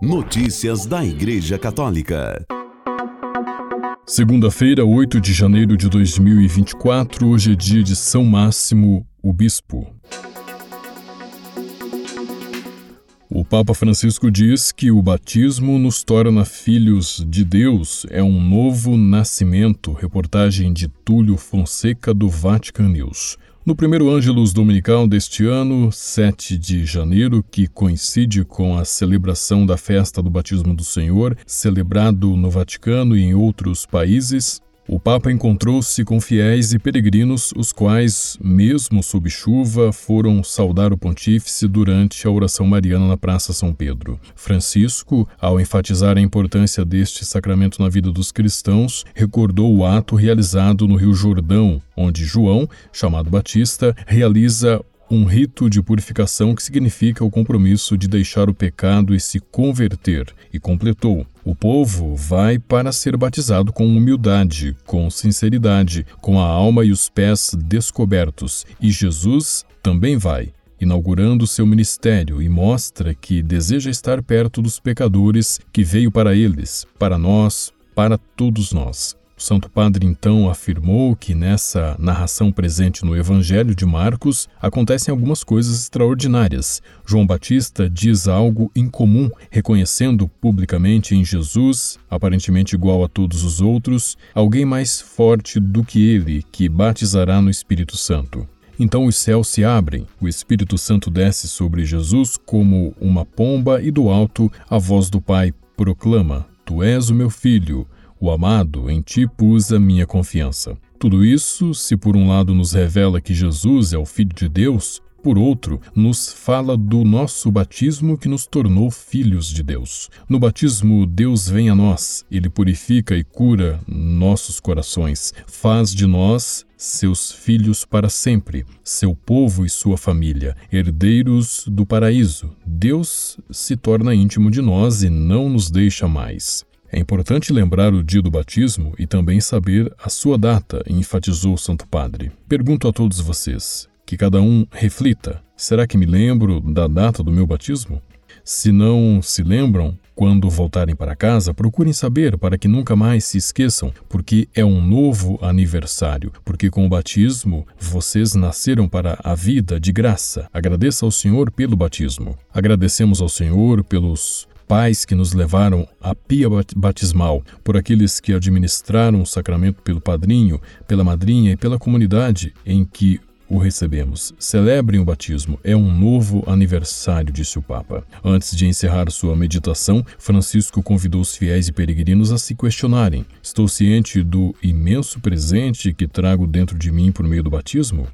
Notícias da Igreja Católica. Segunda-feira, 8 de janeiro de 2024, hoje é dia de São Máximo, o Bispo. O Papa Francisco diz que o batismo nos torna filhos de Deus, é um novo nascimento. Reportagem de Túlio Fonseca do Vatican News. No primeiro Ângelus Dominical deste ano, 7 de janeiro, que coincide com a celebração da festa do batismo do Senhor, celebrado no Vaticano e em outros países, o Papa encontrou-se com fiéis e peregrinos, os quais, mesmo sob chuva, foram saudar o pontífice durante a oração mariana na Praça São Pedro. Francisco, ao enfatizar a importância deste sacramento na vida dos cristãos, recordou o ato realizado no Rio Jordão, onde João, chamado Batista, realiza um rito de purificação que significa o compromisso de deixar o pecado e se converter, e completou: o povo vai para ser batizado com humildade, com sinceridade, com a alma e os pés descobertos, e Jesus também vai inaugurando seu ministério e mostra que deseja estar perto dos pecadores que veio para eles, para nós, para todos nós. O Santo Padre então afirmou que nessa narração presente no Evangelho de Marcos acontecem algumas coisas extraordinárias. João Batista diz algo incomum, reconhecendo publicamente em Jesus, aparentemente igual a todos os outros, alguém mais forte do que ele, que batizará no Espírito Santo. Então os céus se abrem, o Espírito Santo desce sobre Jesus como uma pomba e do alto a voz do Pai proclama: Tu és o meu filho o amado, em ti pus a minha confiança. Tudo isso, se por um lado nos revela que Jesus é o Filho de Deus, por outro, nos fala do nosso batismo que nos tornou filhos de Deus. No batismo, Deus vem a nós, ele purifica e cura nossos corações, faz de nós seus filhos para sempre, seu povo e sua família, herdeiros do paraíso. Deus se torna íntimo de nós e não nos deixa mais. É importante lembrar o dia do batismo e também saber a sua data, enfatizou o Santo Padre. Pergunto a todos vocês, que cada um reflita: será que me lembro da data do meu batismo? Se não se lembram, quando voltarem para casa, procurem saber para que nunca mais se esqueçam, porque é um novo aniversário, porque com o batismo vocês nasceram para a vida de graça. Agradeça ao Senhor pelo batismo. Agradecemos ao Senhor pelos pais que nos levaram à pia batismal, por aqueles que administraram o sacramento pelo padrinho, pela madrinha e pela comunidade em que o recebemos. Celebrem o batismo, é um novo aniversário, disse o Papa. Antes de encerrar sua meditação, Francisco convidou os fiéis e peregrinos a se questionarem: Estou ciente do imenso presente que trago dentro de mim por meio do batismo?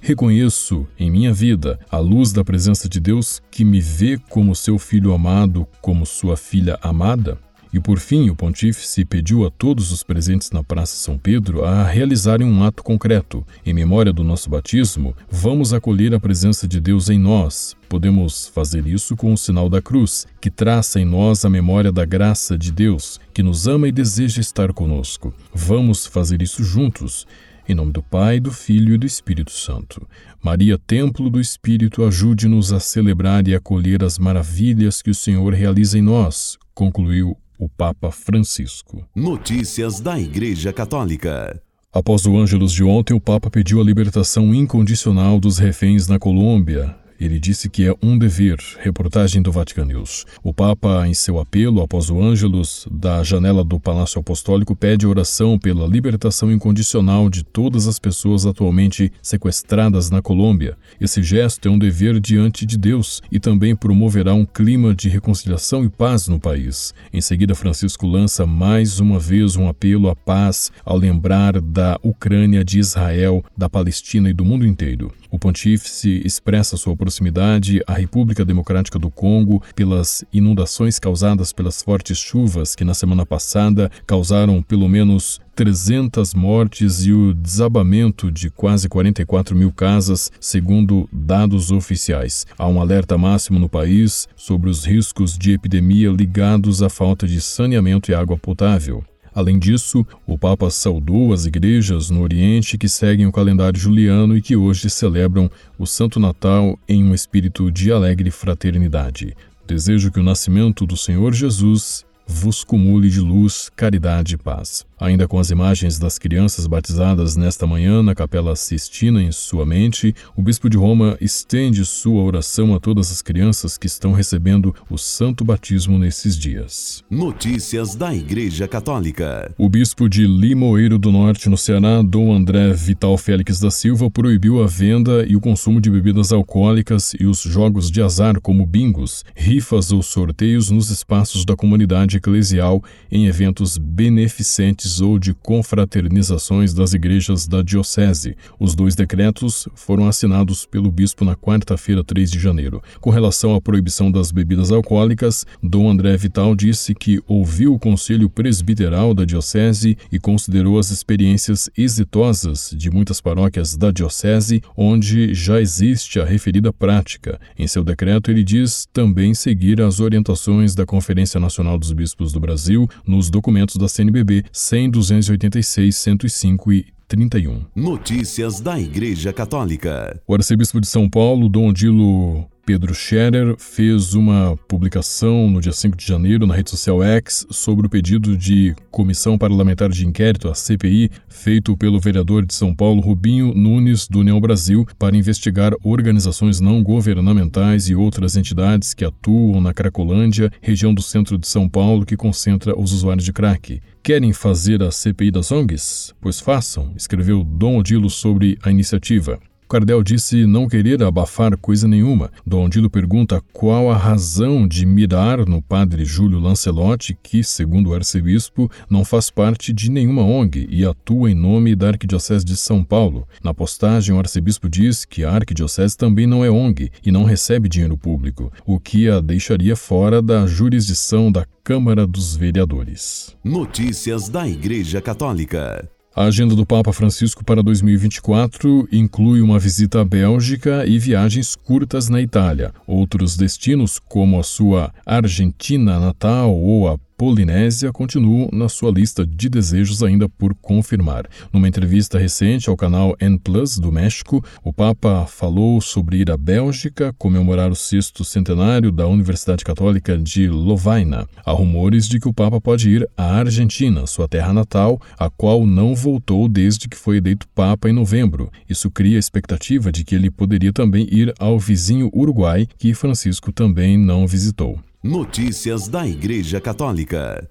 Reconheço em minha vida a luz da presença de Deus que me vê como seu filho amado, como sua filha amada? E por fim, o pontífice pediu a todos os presentes na Praça São Pedro a realizarem um ato concreto. Em memória do nosso batismo, vamos acolher a presença de Deus em nós. Podemos fazer isso com o sinal da cruz, que traça em nós a memória da graça de Deus, que nos ama e deseja estar conosco. Vamos fazer isso juntos. Em nome do Pai, do Filho e do Espírito Santo. Maria, Templo do Espírito, ajude-nos a celebrar e acolher as maravilhas que o Senhor realiza em nós, concluiu o Papa Francisco. Notícias da Igreja Católica. Após o Ângelus de ontem, o Papa pediu a libertação incondicional dos reféns na Colômbia, ele disse que é um dever. Reportagem do Vatican News. O Papa, em seu apelo após o Ângelus da janela do Palácio Apostólico, pede oração pela libertação incondicional de todas as pessoas atualmente sequestradas na Colômbia. Esse gesto é um dever diante de Deus e também promoverá um clima de reconciliação e paz no país. Em seguida, Francisco lança mais uma vez um apelo à paz ao lembrar da Ucrânia, de Israel, da Palestina e do mundo inteiro. O pontífice expressa sua proximidade à República Democrática do Congo pelas inundações causadas pelas fortes chuvas que na semana passada causaram pelo menos 300 mortes e o desabamento de quase 44 mil casas, segundo dados oficiais. Há um alerta máximo no país sobre os riscos de epidemia ligados à falta de saneamento e água potável. Além disso, o Papa saudou as igrejas no Oriente que seguem o calendário juliano e que hoje celebram o Santo Natal em um espírito de alegre fraternidade. Desejo que o nascimento do Senhor Jesus vos cumule de luz, caridade e paz. Ainda com as imagens das crianças batizadas nesta manhã na Capela Sistina em sua mente, o Bispo de Roma estende sua oração a todas as crianças que estão recebendo o santo batismo nesses dias. Notícias da Igreja Católica. O Bispo de Limoeiro do Norte, no Ceará, Dom André Vital Félix da Silva, proibiu a venda e o consumo de bebidas alcoólicas e os jogos de azar, como bingos, rifas ou sorteios nos espaços da comunidade eclesial em eventos beneficentes ou de confraternizações das igrejas da Diocese. Os dois decretos foram assinados pelo bispo na quarta-feira, 3 de janeiro. Com relação à proibição das bebidas alcoólicas, Dom André Vital disse que ouviu o conselho presbiteral da Diocese e considerou as experiências exitosas de muitas paróquias da Diocese, onde já existe a referida prática. Em seu decreto, ele diz também seguir as orientações da Conferência Nacional dos Bispos do Brasil nos documentos da CNBB, sem 100, 286, 105 e 31. Notícias da Igreja Católica. O arcebispo de São Paulo, Dom Odilo Pedro Scherer fez uma publicação no dia 5 de janeiro na rede social X sobre o pedido de comissão parlamentar de inquérito, a CPI, feito pelo vereador de São Paulo Rubinho Nunes do União Brasil para investigar organizações não governamentais e outras entidades que atuam na Cracolândia, região do centro de São Paulo que concentra os usuários de crack. Querem fazer a CPI das ONGs? Pois façam, escreveu Dom Odilo sobre a iniciativa. Cardel disse não querer abafar coisa nenhuma. Dom Dilo pergunta qual a razão de mirar no padre Júlio Lancelotti, que, segundo o arcebispo, não faz parte de nenhuma ONG e atua em nome da Arquidiocese de São Paulo. Na postagem, o arcebispo diz que a Arquidiocese também não é ONG e não recebe dinheiro público, o que a deixaria fora da jurisdição da Câmara dos Vereadores. Notícias da Igreja Católica. A agenda do Papa Francisco para 2024 inclui uma visita à Bélgica e viagens curtas na Itália. Outros destinos, como a sua Argentina natal ou a Polinésia continuam na sua lista de desejos ainda por confirmar. Numa entrevista recente ao canal N Plus do México, o Papa falou sobre ir à Bélgica comemorar o sexto centenário da Universidade Católica de Lovaina. Há rumores de que o Papa pode ir à Argentina, sua terra natal, a qual não voltou desde que foi eleito Papa em novembro. Isso cria a expectativa de que ele poderia também ir ao vizinho Uruguai, que Francisco também não visitou. Notícias da Igreja Católica.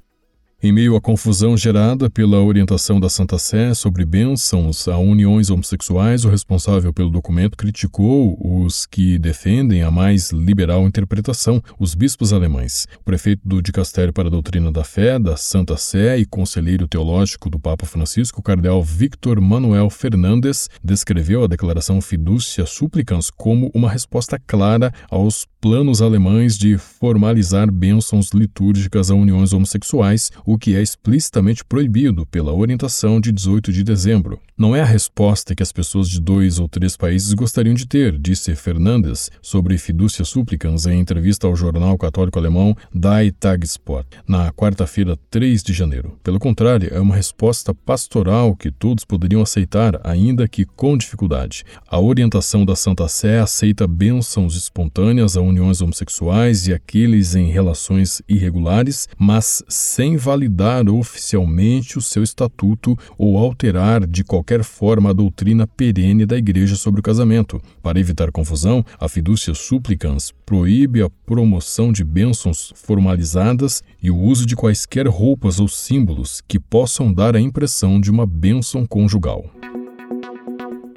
Em meio à confusão gerada pela orientação da Santa Sé sobre bênçãos a uniões homossexuais, o responsável pelo documento criticou os que defendem a mais liberal interpretação, os bispos alemães. O prefeito do Dicastério para a Doutrina da Fé, da Santa Sé e conselheiro teológico do Papa Francisco, cardeal Victor Manuel Fernandes, descreveu a declaração Fiducia Supplicans como uma resposta clara aos planos alemães de formalizar bênçãos litúrgicas a uniões homossexuais, o que é explicitamente proibido pela orientação de 18 de dezembro. Não é a resposta que as pessoas de dois ou três países gostariam de ter, disse Fernandes sobre Fiducia Supplicans em entrevista ao jornal católico alemão Die Tagsport, na quarta-feira, 3 de janeiro. Pelo contrário, é uma resposta pastoral que todos poderiam aceitar, ainda que com dificuldade. A orientação da Santa Sé aceita bênçãos espontâneas a uniões homossexuais e aqueles em relações irregulares, mas sem validade validar oficialmente o seu estatuto ou alterar de qualquer forma a doutrina perene da Igreja sobre o casamento. Para evitar confusão, a Fiducia Supplicans proíbe a promoção de bênçãos formalizadas e o uso de quaisquer roupas ou símbolos que possam dar a impressão de uma bênção conjugal.